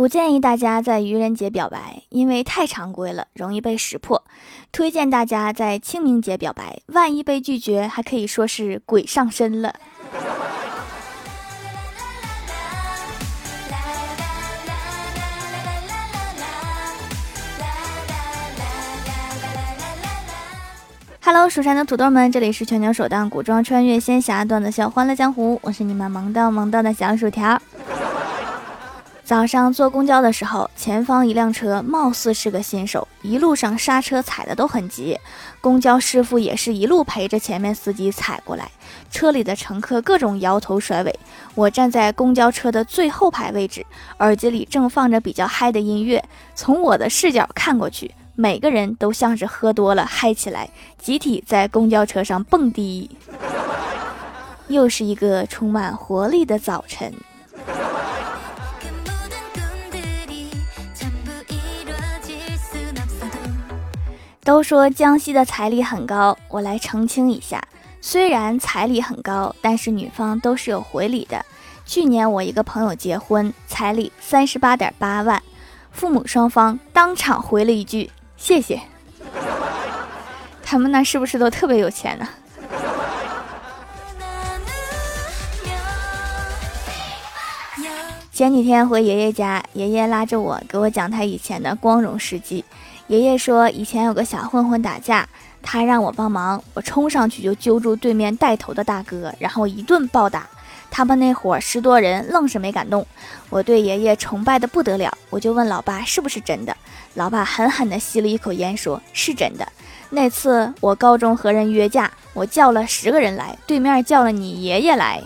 不建议大家在愚人节表白，因为太常规了，容易被识破。推荐大家在清明节表白，万一被拒绝，还可以说是鬼上身了。Hello，蜀山的土豆们，这里是全球首档古装穿越仙侠段子秀《欢乐江湖》，我是你们萌到萌到的小薯条。早上坐公交的时候，前方一辆车貌似是个新手，一路上刹车踩的都很急。公交师傅也是一路陪着前面司机踩过来，车里的乘客各种摇头甩尾。我站在公交车的最后排位置，耳机里正放着比较嗨的音乐。从我的视角看过去，每个人都像是喝多了嗨起来，集体在公交车上蹦迪。又是一个充满活力的早晨。都说江西的彩礼很高，我来澄清一下，虽然彩礼很高，但是女方都是有回礼的。去年我一个朋友结婚，彩礼三十八点八万，父母双方当场回了一句谢谢。他们那是不是都特别有钱呢？前几天回爷爷家，爷爷拉着我给我讲他以前的光荣事迹。爷爷说，以前有个小混混打架，他让我帮忙，我冲上去就揪住对面带头的大哥，然后一顿暴打。他们那伙十多人愣是没敢动。我对爷爷崇拜的不得了，我就问老爸是不是真的。老爸狠狠地吸了一口烟，说是真的。那次我高中和人约架，我叫了十个人来，对面叫了你爷爷来，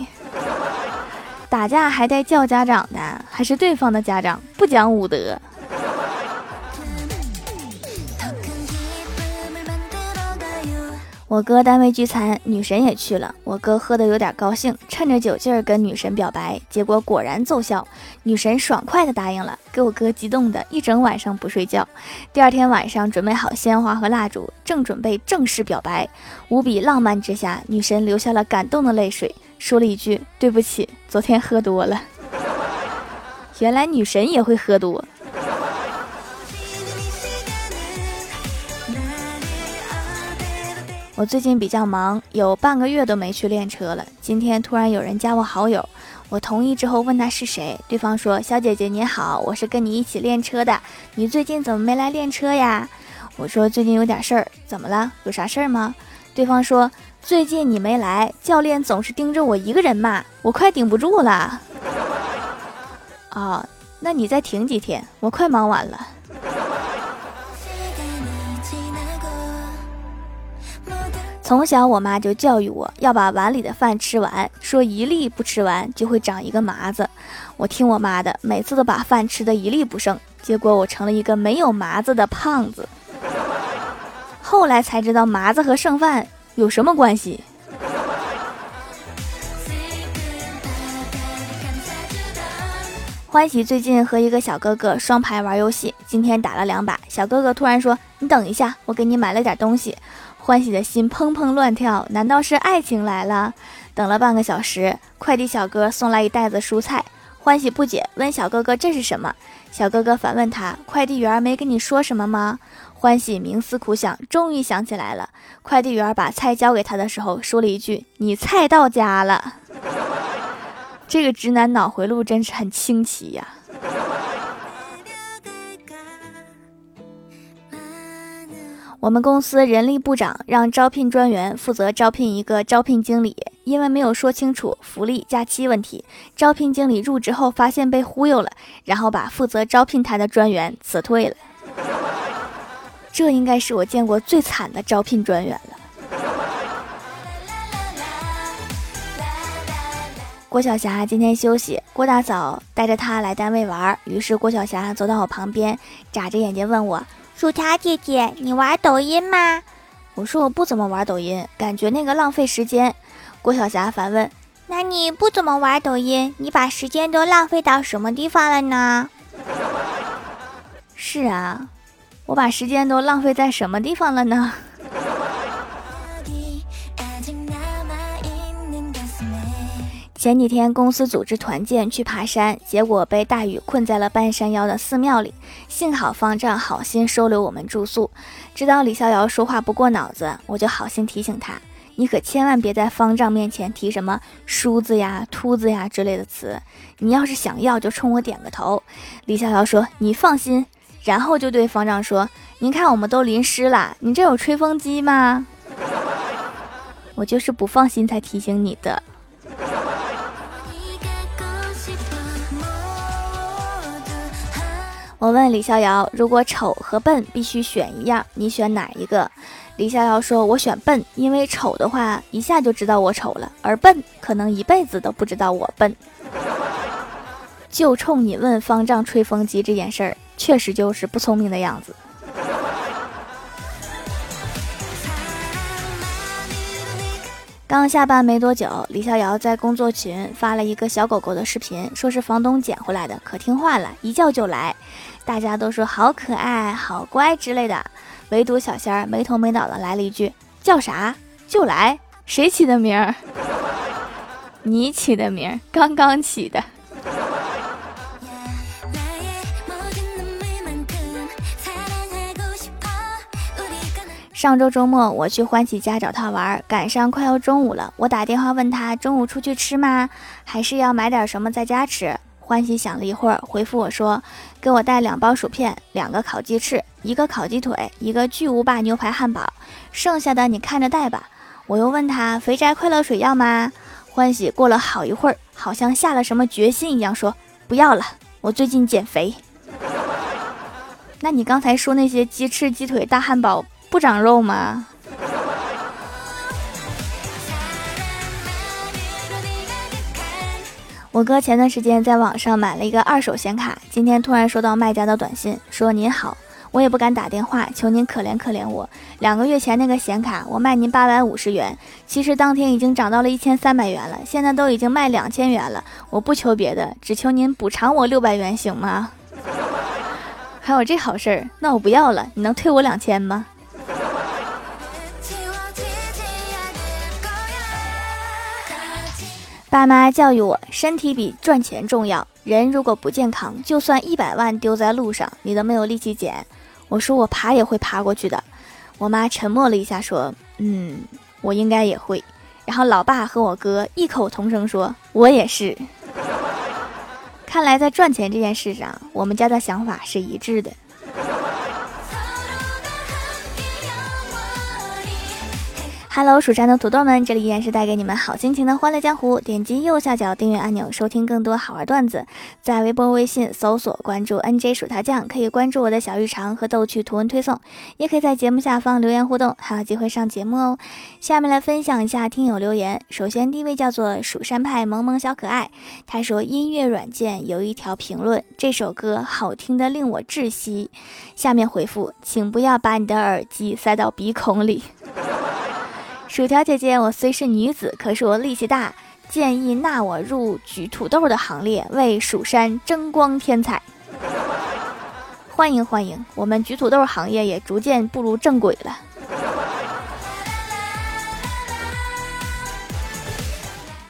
打架还带叫家长的，还是对方的家长，不讲武德。我哥单位聚餐，女神也去了。我哥喝的有点高兴，趁着酒劲儿跟女神表白，结果果然奏效，女神爽快的答应了，给我哥激动的一整晚上不睡觉。第二天晚上准备好鲜花和蜡烛，正准备正式表白，无比浪漫之下，女神流下了感动的泪水，说了一句：“对不起，昨天喝多了。” 原来女神也会喝多。我最近比较忙，有半个月都没去练车了。今天突然有人加我好友，我同意之后问他是谁，对方说：“小姐姐你好，我是跟你一起练车的，你最近怎么没来练车呀？”我说：“最近有点事儿，怎么了？有啥事儿吗？”对方说：“最近你没来，教练总是盯着我一个人骂，我快顶不住了。”哦，那你再停几天，我快忙完了。从小，我妈就教育我要把碗里的饭吃完，说一粒不吃完就会长一个麻子。我听我妈的，每次都把饭吃的一粒不剩，结果我成了一个没有麻子的胖子。后来才知道麻子和剩饭有什么关系。欢喜最近和一个小哥哥双排玩游戏，今天打了两把，小哥哥突然说：“你等一下，我给你买了点东西。”欢喜的心砰砰乱跳，难道是爱情来了？等了半个小时，快递小哥送来一袋子蔬菜。欢喜不解，问小哥哥这是什么？小哥哥反问他：快递员没跟你说什么吗？欢喜冥思苦想，终于想起来了。快递员把菜交给他的时候，说了一句：“你菜到家了。” 这个直男脑回路真是很清奇呀。我们公司人力部长让招聘专员负责招聘一个招聘经理，因为没有说清楚福利假期问题，招聘经理入职后发现被忽悠了，然后把负责招聘他的专员辞退了。这应该是我见过最惨的招聘专员了。郭晓霞今天休息，郭大嫂带着她来单位玩，于是郭晓霞走到我旁边，眨着眼睛问我。薯条姐姐，你玩抖音吗？我说我不怎么玩抖音，感觉那个浪费时间。郭晓霞反问：“那你不怎么玩抖音，你把时间都浪费到什么地方了呢？” 是啊，我把时间都浪费在什么地方了呢？前几天公司组织团建去爬山，结果被大雨困在了半山腰的寺庙里。幸好方丈好心收留我们住宿。知道李逍遥说话不过脑子，我就好心提醒他：“你可千万别在方丈面前提什么梳子呀、秃子呀之类的词。你要是想要，就冲我点个头。”李逍遥说：“你放心。”然后就对方丈说：“您看我们都淋湿了，你这有吹风机吗？”我就是不放心才提醒你的。我问李逍遥：“如果丑和笨必须选一样，你选哪一个？”李逍遥说：“我选笨，因为丑的话一下就知道我丑了，而笨可能一辈子都不知道我笨。”就冲你问方丈吹风机这件事儿，确实就是不聪明的样子。刚下班没多久，李逍遥在工作群发了一个小狗狗的视频，说是房东捡回来的，可听话了，一叫就来。大家都说好可爱、好乖之类的，唯独小仙儿没头没脑的来了一句：“叫啥就来。”谁起的名儿？你起的名儿，刚刚起的。上周周末我去欢喜家找他玩，赶上快要中午了。我打电话问他中午出去吃吗？还是要买点什么在家吃？欢喜想了一会儿，回复我说：“给我带两包薯片，两个烤鸡翅，一个烤鸡腿，一个巨无霸牛排汉堡，剩下的你看着带吧。”我又问他肥宅快乐水要吗？欢喜过了好一会儿，好像下了什么决心一样说：“不要了，我最近减肥。”那你刚才说那些鸡翅、鸡腿、大汉堡？不长肉吗？我哥前段时间在网上买了一个二手显卡，今天突然收到卖家的短信，说您好，我也不敢打电话，求您可怜可怜我。两个月前那个显卡我卖您八百五十元，其实当天已经涨到了一千三百元了，现在都已经卖两千元了。我不求别的，只求您补偿我六百元，行吗？还有这好事儿，那我不要了，你能退我两千吗？爸妈教育我，身体比赚钱重要。人如果不健康，就算一百万丢在路上，你都没有力气捡。我说我爬也会爬过去的。我妈沉默了一下，说：“嗯，我应该也会。”然后老爸和我哥异口同声说：“我也是。”看来在赚钱这件事上，我们家的想法是一致的。Hello，蜀山的土豆们，这里依然是带给你们好心情的欢乐江湖。点击右下角订阅按钮，收听更多好玩段子。在微博、微信搜索关注 NJ 薯条酱，可以关注我的小日常和逗趣图文推送，也可以在节目下方留言互动，还有机会上节目哦。下面来分享一下听友留言。首先第一位叫做蜀山派萌萌小可爱，他说音乐软件有一条评论，这首歌好听的令我窒息。下面回复，请不要把你的耳机塞到鼻孔里。薯条姐姐，我虽是女子，可是我力气大，建议纳我入举土豆的行列，为蜀山争光添彩。欢迎欢迎，我们举土豆行业也逐渐步入正轨了。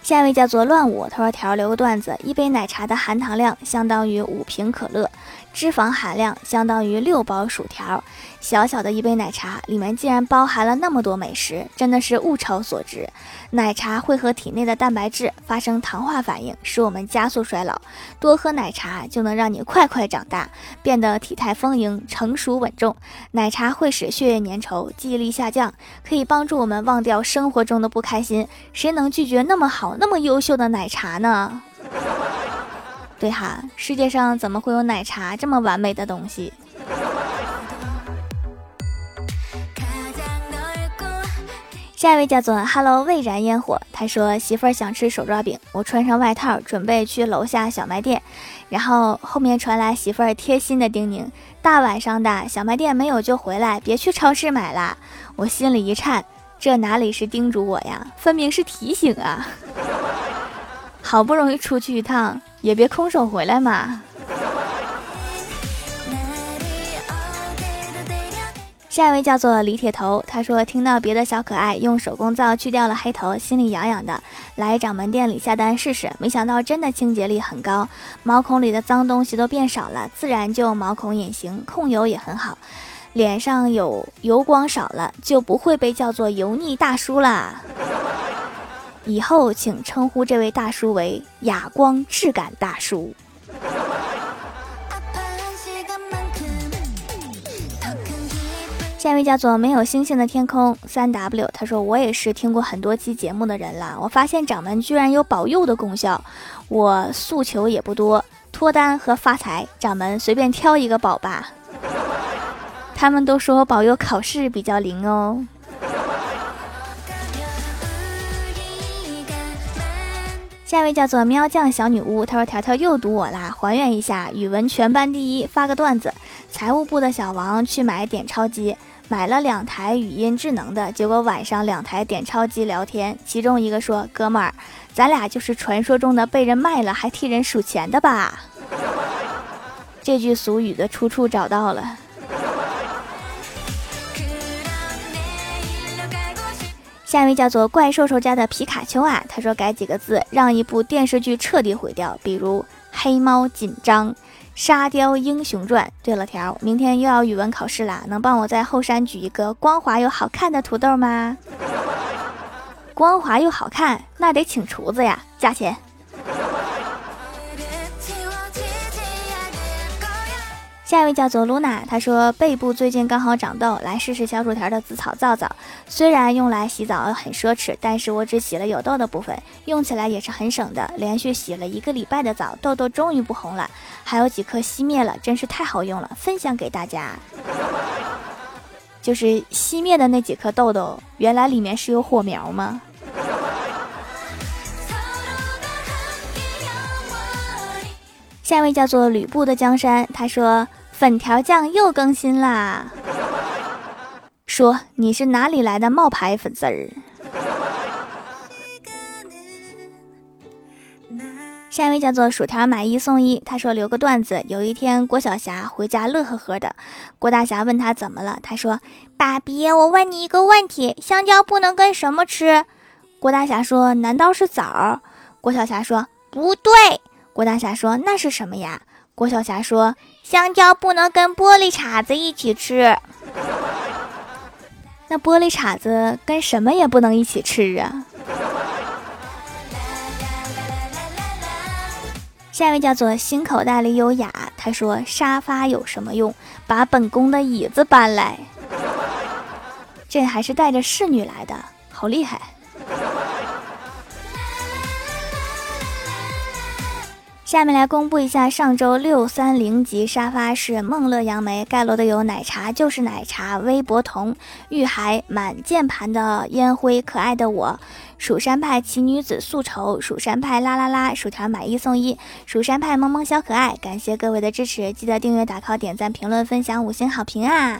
下一位叫做乱舞，他说条留个段子：一杯奶茶的含糖量相当于五瓶可乐，脂肪含量相当于六包薯条。小小的一杯奶茶里面竟然包含了那么多美食，真的是物超所值。奶茶会和体内的蛋白质发生糖化反应，使我们加速衰老。多喝奶茶就能让你快快长大，变得体态丰盈、成熟稳重。奶茶会使血液粘稠，记忆力下降，可以帮助我们忘掉生活中的不开心。谁能拒绝那么好、那么优秀的奶茶呢？对哈，世界上怎么会有奶茶这么完美的东西？下一位叫做 Hello 未燃烟火，他说媳妇儿想吃手抓饼，我穿上外套准备去楼下小卖店，然后后面传来媳妇儿贴心的叮咛：大晚上的小卖店没有就回来，别去超市买啦。我心里一颤，这哪里是叮嘱我呀，分明是提醒啊！好不容易出去一趟，也别空手回来嘛。下一位叫做李铁头，他说听到别的小可爱用手工皂去掉了黑头，心里痒痒的，来掌门店里下单试试，没想到真的清洁力很高，毛孔里的脏东西都变少了，自然就毛孔隐形，控油也很好，脸上有油光少了，就不会被叫做油腻大叔啦。以后请称呼这位大叔为哑光质感大叔。下一位叫做没有星星的天空三 W，他说我也是听过很多期节目的人了，我发现掌门居然有保佑的功效。我诉求也不多，脱单和发财，掌门随便挑一个保吧。他们都说保佑考试比较灵哦。下一位叫做喵酱小女巫，她说条条又堵我啦，还原一下，语文全班第一，发个段子，财务部的小王去买点钞机。买了两台语音智能的，结果晚上两台点钞机聊天，其中一个说：“哥们儿，咱俩就是传说中的被人卖了还替人数钱的吧？”这句俗语的出处找到了。下一位叫做怪兽兽家的皮卡丘啊，他说改几个字，让一部电视剧彻底毁掉，比如黑猫紧张。《沙雕英雄传》。对了，条，明天又要语文考试啦，能帮我在后山举一个光滑又好看的土豆吗？光滑又好看，那得请厨子呀，加钱。下一位叫做露娜，她说背部最近刚好长痘，来试试小薯条的紫草皂皂。虽然用来洗澡很奢侈，但是我只洗了有痘的部分，用起来也是很省的。连续洗了一个礼拜的澡，痘痘终于不红了，还有几颗熄灭了，真是太好用了，分享给大家。就是熄灭的那几颗痘痘，原来里面是有火苗吗？下一位叫做吕布的江山，他说粉条酱又更新啦，说你是哪里来的冒牌粉丝儿？下一位叫做薯条买一送一，他说留个段子，有一天郭晓霞回家乐呵呵的，郭大侠问他怎么了，他说爸比，我问你一个问题，香蕉不能跟什么吃？郭大侠说难道是枣？郭晓霞说不对。郭大侠说：“那是什么呀？”郭晓霞说：“香蕉不能跟玻璃碴子一起吃。那玻璃碴子跟什么也不能一起吃啊。”下一位叫做心口袋里有雅，他说：“沙发有什么用？把本宫的椅子搬来。”这还是带着侍女来的，好厉害。下面来公布一下上周六三零级沙发是梦乐杨梅盖楼的有奶茶就是奶茶微博童玉海满键盘的烟灰可爱的我蜀山派奇女子素愁蜀山派啦啦啦薯条买一送一蜀山派萌萌小可爱感谢各位的支持记得订阅打 call 点赞评论分享五星好评啊！